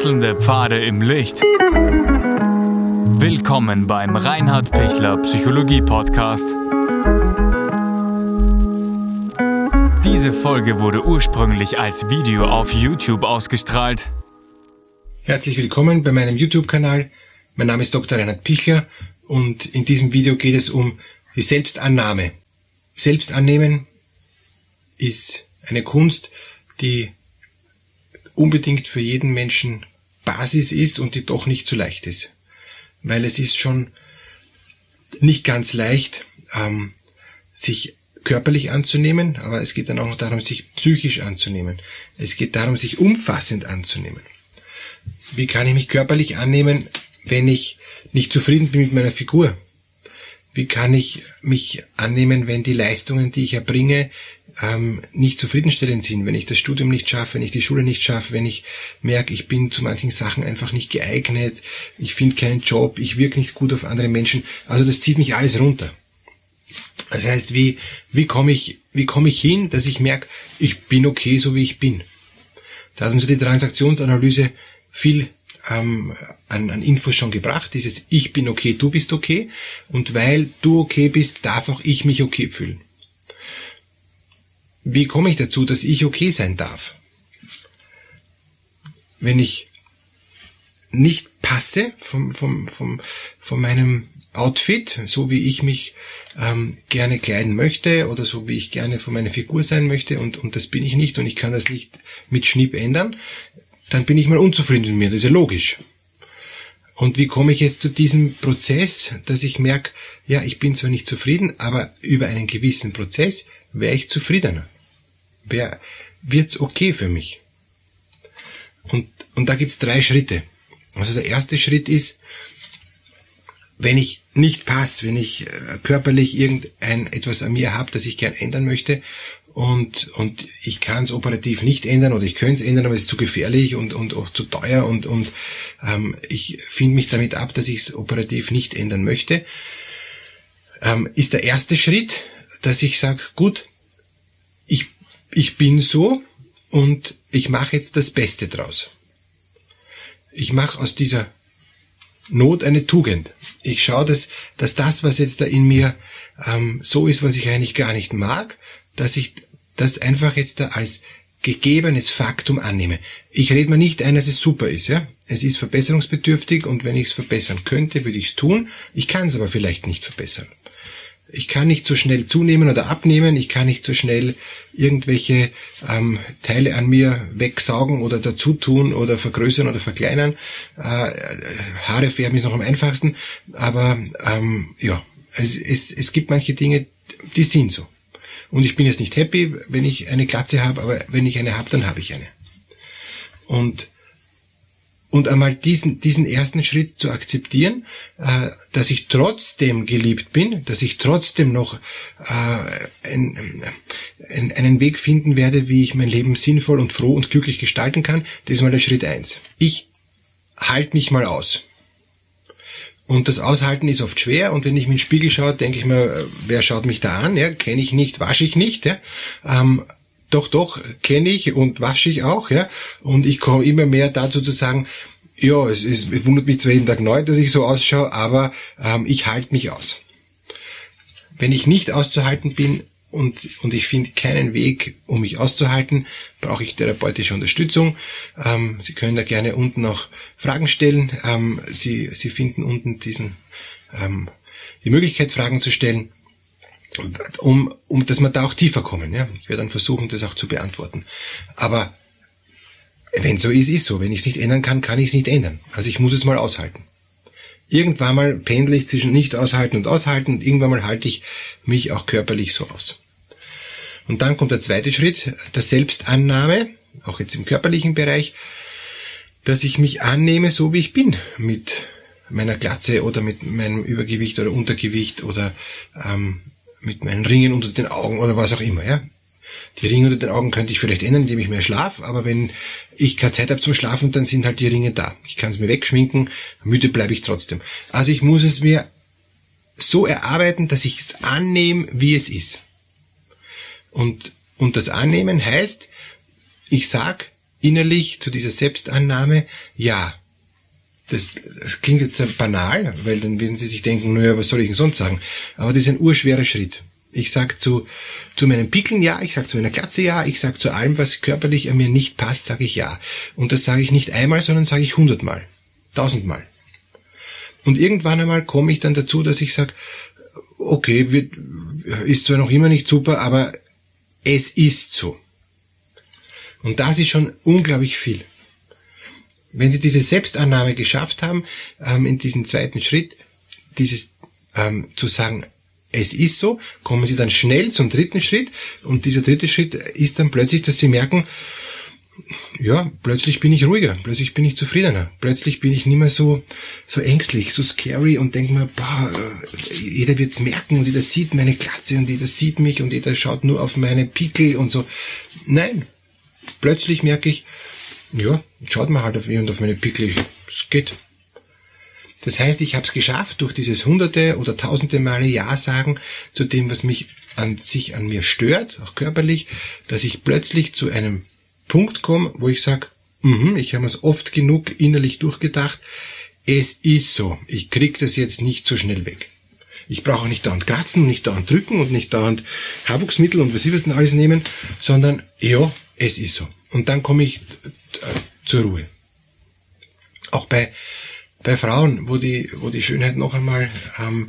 Wechselnde Pfade im Licht. Willkommen beim Reinhard Pichler Psychologie Podcast. Diese Folge wurde ursprünglich als Video auf YouTube ausgestrahlt. Herzlich willkommen bei meinem YouTube-Kanal. Mein Name ist Dr. Reinhard Pichler und in diesem Video geht es um die Selbstannahme. Selbstannehmen ist eine Kunst, die unbedingt für jeden Menschen Basis ist und die doch nicht so leicht ist. Weil es ist schon nicht ganz leicht, ähm, sich körperlich anzunehmen, aber es geht dann auch noch darum, sich psychisch anzunehmen. Es geht darum, sich umfassend anzunehmen. Wie kann ich mich körperlich annehmen, wenn ich nicht zufrieden bin mit meiner Figur? Wie kann ich mich annehmen, wenn die Leistungen, die ich erbringe, ähm, nicht zufriedenstellend sind, wenn ich das Studium nicht schaffe, wenn ich die Schule nicht schaffe, wenn ich merke, ich bin zu manchen Sachen einfach nicht geeignet, ich finde keinen Job, ich wirke nicht gut auf andere Menschen. Also das zieht mich alles runter. Das heißt, wie, wie komme ich, wie komme ich hin, dass ich merke, ich bin okay, so wie ich bin. Da hat uns die Transaktionsanalyse viel ähm, an, an Infos schon gebracht, dieses Ich bin okay, du bist okay. Und weil du okay bist, darf auch ich mich okay fühlen. Wie komme ich dazu, dass ich okay sein darf? Wenn ich nicht passe vom, vom, vom, von meinem Outfit, so wie ich mich ähm, gerne kleiden möchte oder so wie ich gerne von meiner Figur sein möchte und, und das bin ich nicht und ich kann das nicht mit Schnipp ändern, dann bin ich mal unzufrieden mit mir, das ist ja logisch. Und wie komme ich jetzt zu diesem Prozess, dass ich merke, ja, ich bin zwar nicht zufrieden, aber über einen gewissen Prozess wäre ich zufriedener. Wär, wird's okay für mich. Und, und da gibt's drei Schritte. Also der erste Schritt ist, wenn ich nicht passe, wenn ich äh, körperlich irgendein etwas an mir habe, das ich gern ändern möchte und, und ich kann es operativ nicht ändern oder ich könnte es ändern, aber es ist zu gefährlich und, und auch zu teuer und, und ähm, ich finde mich damit ab, dass ich es operativ nicht ändern möchte, ähm, ist der erste Schritt, dass ich sage, gut, ich, ich bin so und ich mache jetzt das Beste draus. Ich mache aus dieser Not eine Tugend. Ich schaue, dass, dass das, was jetzt da in mir ähm, so ist, was ich eigentlich gar nicht mag, dass ich das einfach jetzt da als gegebenes Faktum annehme. Ich rede mir nicht ein, dass es super ist, ja. Es ist verbesserungsbedürftig und wenn ich es verbessern könnte, würde ich es tun. Ich kann es aber vielleicht nicht verbessern. Ich kann nicht so schnell zunehmen oder abnehmen, ich kann nicht so schnell irgendwelche ähm, Teile an mir wegsaugen oder dazu tun oder vergrößern oder verkleinern. Äh, Haare färben ist noch am einfachsten, aber ähm, ja, es, es, es gibt manche Dinge, die sind so. Und ich bin jetzt nicht happy, wenn ich eine Glatze habe, aber wenn ich eine habe, dann habe ich eine. Und und einmal diesen, diesen ersten Schritt zu akzeptieren, äh, dass ich trotzdem geliebt bin, dass ich trotzdem noch äh, ein, ein, einen Weg finden werde, wie ich mein Leben sinnvoll und froh und glücklich gestalten kann, das ist mal der Schritt eins. Ich halte mich mal aus. Und das Aushalten ist oft schwer und wenn ich mir in den Spiegel schaue, denke ich mir, äh, wer schaut mich da an? Ja, kenne ich nicht, wasche ich nicht. Ja? Ähm, doch, doch, kenne ich und wasche ich auch. Ja? Und ich komme immer mehr dazu zu sagen, ja, es, es, es wundert mich zwar jeden Tag neu, dass ich so ausschaue, aber ähm, ich halte mich aus. Wenn ich nicht auszuhalten bin, und, und ich finde keinen Weg, um mich auszuhalten, brauche ich therapeutische Unterstützung. Ähm, Sie können da gerne unten noch Fragen stellen. Ähm, Sie, Sie finden unten diesen, ähm, die Möglichkeit, Fragen zu stellen, um, um dass wir da auch tiefer kommen. Ja? Ich werde dann versuchen, das auch zu beantworten. Aber wenn so ist, ist so. Wenn ich es nicht ändern kann, kann ich es nicht ändern. Also ich muss es mal aushalten. Irgendwann mal pendle ich zwischen nicht aushalten und aushalten und irgendwann mal halte ich mich auch körperlich so aus. Und dann kommt der zweite Schritt, der Selbstannahme, auch jetzt im körperlichen Bereich, dass ich mich annehme, so wie ich bin, mit meiner Glatze oder mit meinem Übergewicht oder Untergewicht oder ähm, mit meinen Ringen unter den Augen oder was auch immer. Ja? Die Ringe unter den Augen könnte ich vielleicht ändern, indem ich mehr schlaf, aber wenn ich keine Zeit habe zum Schlafen, dann sind halt die Ringe da. Ich kann es mir wegschminken, müde bleibe ich trotzdem. Also ich muss es mir so erarbeiten, dass ich es annehme, wie es ist. Und, und das Annehmen heißt, ich sag, innerlich zu dieser Selbstannahme, ja. Das, das klingt jetzt banal, weil dann werden Sie sich denken, naja, was soll ich denn sonst sagen? Aber das ist ein urschwerer Schritt. Ich sag zu, zu meinen Pickeln ja, ich sag zu meiner Glatze ja, ich sag zu allem, was körperlich an mir nicht passt, sage ich ja. Und das sage ich nicht einmal, sondern sage ich hundertmal, tausendmal. Und irgendwann einmal komme ich dann dazu, dass ich sage, okay, wird, ist zwar noch immer nicht super, aber es ist so. Und das ist schon unglaublich viel. Wenn Sie diese Selbstannahme geschafft haben, ähm, in diesem zweiten Schritt, dieses ähm, zu sagen, es ist so, kommen Sie dann schnell zum dritten Schritt und dieser dritte Schritt ist dann plötzlich, dass Sie merken, ja, plötzlich bin ich ruhiger, plötzlich bin ich zufriedener, plötzlich bin ich nicht mehr so, so ängstlich, so scary und denke mir, boah, jeder wird's merken und jeder sieht meine Glatze und jeder sieht mich und jeder schaut nur auf meine Pickel und so. Nein, plötzlich merke ich, ja, schaut mal halt auf mich und auf meine Pickel, es geht. Das heißt, ich habe es geschafft, durch dieses hunderte oder tausende Male Ja sagen zu dem, was mich an sich an mir stört, auch körperlich, dass ich plötzlich zu einem Punkt komme, wo ich sage, mm ich habe es oft genug innerlich durchgedacht, es ist so, ich krieg das jetzt nicht so schnell weg. Ich brauche nicht dauernd kratzen, nicht dauernd drücken und nicht dauernd Haarwuchsmittel und was ich was denn alles nehmen, sondern ja, es ist so. Und dann komme ich zur Ruhe. Auch bei bei Frauen, wo die, wo die Schönheit noch einmal ähm,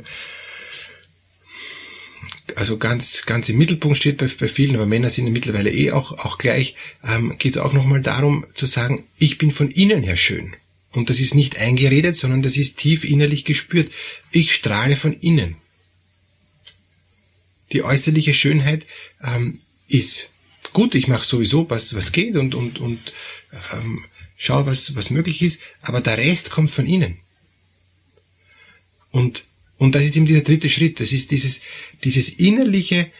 also ganz, ganz im Mittelpunkt steht bei, bei vielen, aber Männer sind mittlerweile eh auch, auch gleich, ähm, geht es auch nochmal darum zu sagen, ich bin von innen her schön. Und das ist nicht eingeredet, sondern das ist tief innerlich gespürt. Ich strahle von innen. Die äußerliche Schönheit ähm, ist gut, ich mache sowieso, was, was geht und, und, und ähm, schau, was, was möglich ist, aber der Rest kommt von innen. Und, und das ist eben dieser dritte Schritt, das ist dieses, dieses innerliche,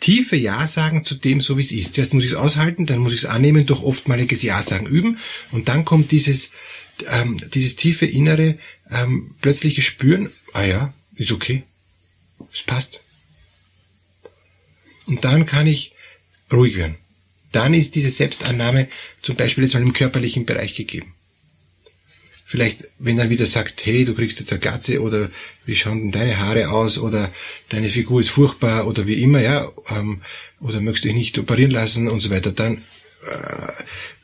tiefe Ja sagen zu dem, so wie es ist. Zuerst muss ich es aushalten, dann muss ich es annehmen, durch oftmaliges Ja sagen üben, und dann kommt dieses, ähm, dieses tiefe innere, ähm, plötzliche Spüren, ah ja, ist okay, es passt. Und dann kann ich ruhig werden dann ist diese Selbstannahme zum Beispiel jetzt mal im körperlichen Bereich gegeben. Vielleicht, wenn dann wieder sagt, hey, du kriegst jetzt eine Glatze oder wie schauen denn deine Haare aus oder deine Figur ist furchtbar oder wie immer, ja, ähm, oder möchtest du dich nicht operieren lassen und so weiter, dann äh,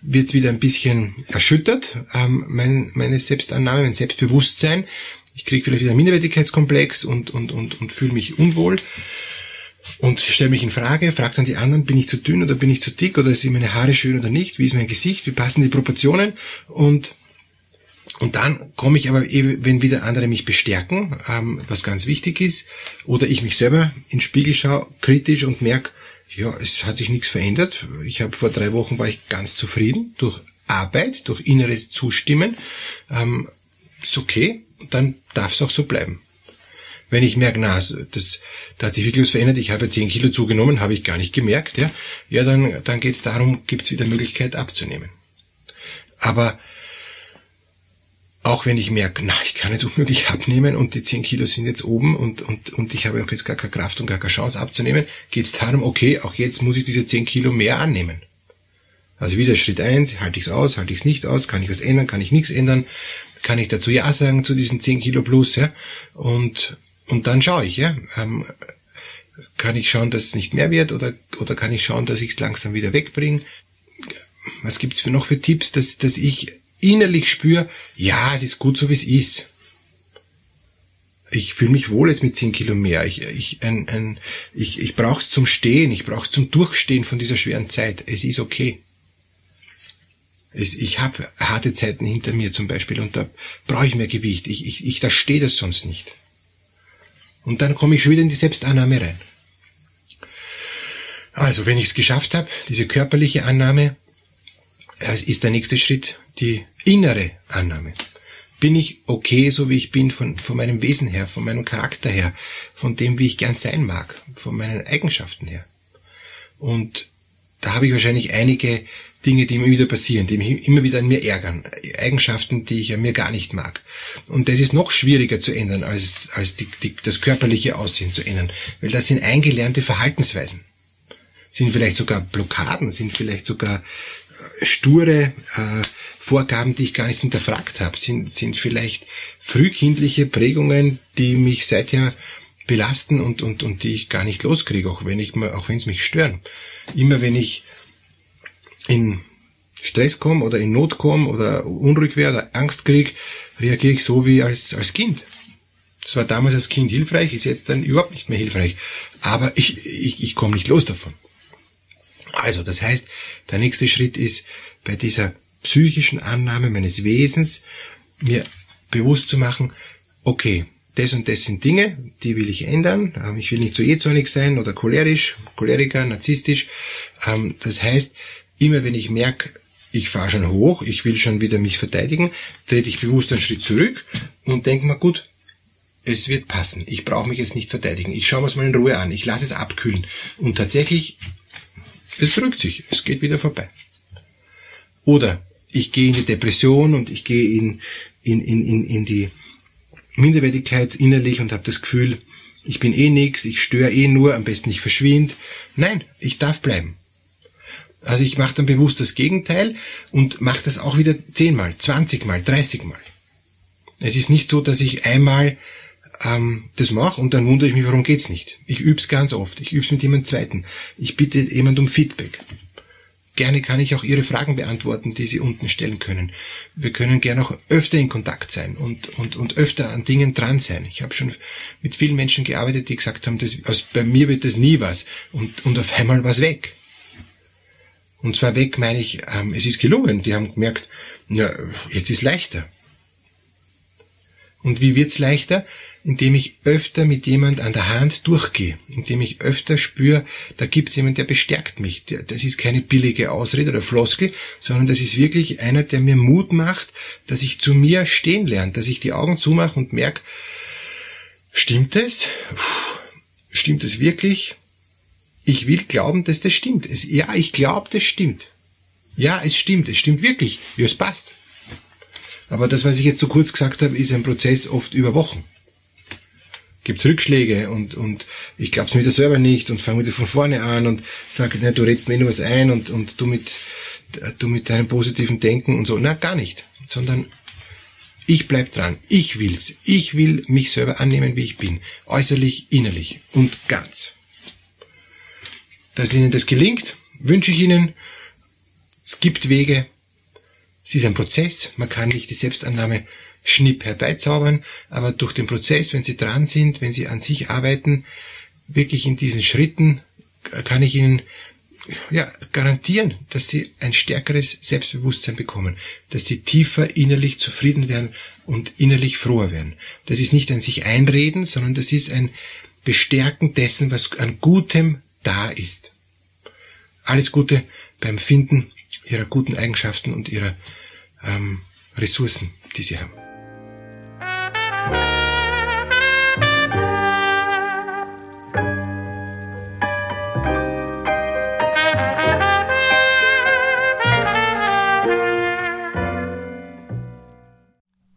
wird es wieder ein bisschen erschüttert, ähm, mein, meine Selbstannahme, mein Selbstbewusstsein. Ich kriege vielleicht wieder einen Minderwertigkeitskomplex und, und, und, und fühle mich unwohl und stelle mich in Frage, frage dann die anderen, bin ich zu dünn oder bin ich zu dick oder sind meine Haare schön oder nicht, wie ist mein Gesicht, wie passen die Proportionen und und dann komme ich aber, wenn wieder andere mich bestärken, ähm, was ganz wichtig ist, oder ich mich selber in den Spiegel schaue, kritisch und merke, ja, es hat sich nichts verändert. Ich habe vor drei Wochen war ich ganz zufrieden durch Arbeit, durch inneres Zustimmen. Ähm, ist okay, dann darf es auch so bleiben. Wenn ich merke, na, das, da hat sich wirklich was verändert, ich habe 10 Kilo zugenommen, habe ich gar nicht gemerkt, ja, ja dann, dann geht es darum, gibt es wieder Möglichkeit abzunehmen. Aber auch wenn ich merke, na, ich kann jetzt unmöglich abnehmen und die 10 Kilo sind jetzt oben und, und, und ich habe auch jetzt gar keine Kraft und gar keine Chance abzunehmen, geht es darum, okay, auch jetzt muss ich diese 10 Kilo mehr annehmen. Also wieder Schritt eins, halte ich es aus, halte ich es nicht aus, kann ich was ändern, kann ich nichts ändern, kann ich dazu Ja sagen zu diesen 10 Kilo plus, ja, und, und dann schaue ich, ja, ähm, kann ich schauen, dass es nicht mehr wird oder, oder kann ich schauen, dass ich es langsam wieder wegbringe? Was gibt's für noch für Tipps, dass, dass ich innerlich spüre, ja, es ist gut so, wie es ist. Ich fühle mich wohl jetzt mit 10 Kilo mehr. Ich, ich, ein, ein, ich, ich brauche es zum Stehen, ich brauche es zum Durchstehen von dieser schweren Zeit. Es ist okay. Es, ich habe harte Zeiten hinter mir zum Beispiel und da brauche ich mehr Gewicht. Ich, ich, ich da stehe das sonst nicht. Und dann komme ich schon wieder in die Selbstannahme rein. Also, wenn ich es geschafft habe, diese körperliche Annahme, ist der nächste Schritt die innere Annahme. Bin ich okay, so wie ich bin, von, von meinem Wesen her, von meinem Charakter her, von dem, wie ich gern sein mag, von meinen Eigenschaften her. Und da habe ich wahrscheinlich einige Dinge, die mir wieder passieren, die mich immer wieder an mir ärgern, Eigenschaften, die ich an mir gar nicht mag. Und das ist noch schwieriger zu ändern, als, als die, die, das körperliche Aussehen zu ändern, weil das sind eingelernte Verhaltensweisen. sind vielleicht sogar Blockaden, sind vielleicht sogar äh, sture äh, Vorgaben, die ich gar nicht hinterfragt habe, sind, sind vielleicht frühkindliche Prägungen, die mich seither belasten und, und, und die ich gar nicht loskriege, auch wenn ich auch wenn es mich stören. Immer wenn ich in Stress komme oder in Not komme oder unruhig werde oder Angst kriege, reagiere ich so wie als, als Kind. Das war damals als Kind hilfreich, ist jetzt dann überhaupt nicht mehr hilfreich. Aber ich, ich, ich komme nicht los davon. Also, das heißt, der nächste Schritt ist, bei dieser psychischen Annahme meines Wesens mir bewusst zu machen, okay, das und das sind Dinge, die will ich ändern. Ähm, ich will nicht so jähzornig sein oder cholerisch, choleriker, narzisstisch. Ähm, das heißt, immer wenn ich merke, ich fahre schon hoch, ich will schon wieder mich verteidigen, trete ich bewusst einen Schritt zurück und denke mir, gut, es wird passen. Ich brauche mich jetzt nicht verteidigen. Ich schaue mir es mal in Ruhe an. Ich lasse es abkühlen. Und tatsächlich, es drückt sich. Es geht wieder vorbei. Oder ich gehe in die Depression und ich gehe in, in, in, in, in die Minderwertigkeit innerlich und habe das Gefühl, ich bin eh nix, ich störe eh nur, am besten ich verschwind. Nein, ich darf bleiben. Also ich mache dann bewusst das Gegenteil und mache das auch wieder zehnmal, zwanzigmal, dreißigmal. Es ist nicht so, dass ich einmal ähm, das mache und dann wundere ich mich, warum geht's nicht. Ich üb's ganz oft. Ich üb's mit jemandem zweiten. Ich bitte jemand um Feedback. Gerne kann ich auch Ihre Fragen beantworten, die Sie unten stellen können. Wir können gerne auch öfter in Kontakt sein und, und, und öfter an Dingen dran sein. Ich habe schon mit vielen Menschen gearbeitet, die gesagt haben, das, aus, bei mir wird das nie was und, und auf einmal was weg. Und zwar weg meine ich, ähm, es ist gelungen. Die haben gemerkt, ja, jetzt ist leichter. Und wie wird's leichter? indem ich öfter mit jemand an der Hand durchgehe, indem ich öfter spüre, da gibt es jemand, der bestärkt mich. Das ist keine billige Ausrede oder Floskel, sondern das ist wirklich einer, der mir Mut macht, dass ich zu mir stehen lerne, dass ich die Augen zumache und merke, stimmt es? Stimmt es wirklich? Ich will glauben, dass das stimmt. Es, ja, ich glaube, das stimmt. Ja, es stimmt, es stimmt wirklich. Ja, es passt. Aber das, was ich jetzt so kurz gesagt habe, ist ein Prozess oft über Wochen gibt's Rückschläge und, und ich glaub's mir wieder selber nicht und fange wieder von vorne an und sage, ne, du redst mir nur was ein und, und du mit, du mit deinem positiven Denken und so. Na, gar nicht. Sondern ich bleib dran. Ich will's. Ich will mich selber annehmen, wie ich bin. Äußerlich, innerlich und ganz. Dass Ihnen das gelingt, wünsche ich Ihnen. Es gibt Wege. Es ist ein Prozess. Man kann nicht die Selbstannahme Schnipp herbeizaubern, aber durch den Prozess, wenn Sie dran sind, wenn Sie an sich arbeiten, wirklich in diesen Schritten kann ich Ihnen ja, garantieren, dass Sie ein stärkeres Selbstbewusstsein bekommen, dass Sie tiefer innerlich zufrieden werden und innerlich froher werden. Das ist nicht ein sich einreden, sondern das ist ein Bestärken dessen, was an Gutem da ist. Alles Gute beim Finden Ihrer guten Eigenschaften und Ihrer ähm, Ressourcen, die Sie haben.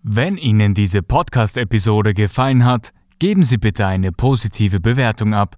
Wenn Ihnen diese Podcast-Episode gefallen hat, geben Sie bitte eine positive Bewertung ab.